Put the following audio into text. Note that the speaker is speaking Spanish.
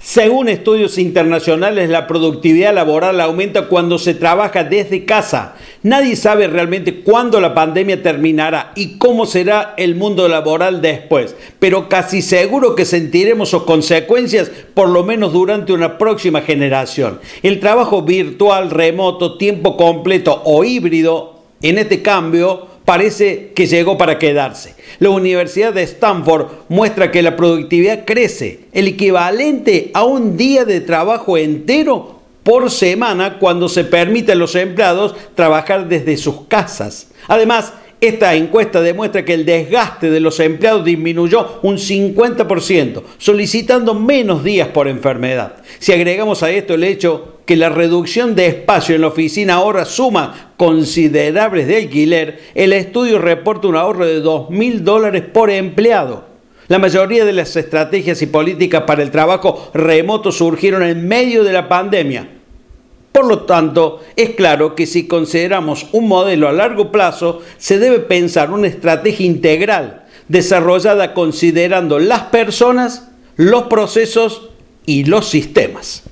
Según estudios internacionales, la productividad laboral aumenta cuando se trabaja desde casa. Nadie sabe realmente cuándo la pandemia terminará y cómo será el mundo laboral después, pero casi seguro que sentiremos sus consecuencias por lo menos durante una próxima generación. El trabajo virtual, remoto, tiempo completo o híbrido, en este cambio, parece que llegó para quedarse. La Universidad de Stanford muestra que la productividad crece, el equivalente a un día de trabajo entero por semana cuando se permite a los empleados trabajar desde sus casas. Además, esta encuesta demuestra que el desgaste de los empleados disminuyó un 50%, solicitando menos días por enfermedad. Si agregamos a esto el hecho que la reducción de espacio en la oficina ahora suma considerables de alquiler, el estudio reporta un ahorro de 2.000 dólares por empleado. La mayoría de las estrategias y políticas para el trabajo remoto surgieron en medio de la pandemia por lo tanto, es claro que si consideramos un modelo a largo plazo, se debe pensar una estrategia integral desarrollada considerando las personas, los procesos y los sistemas.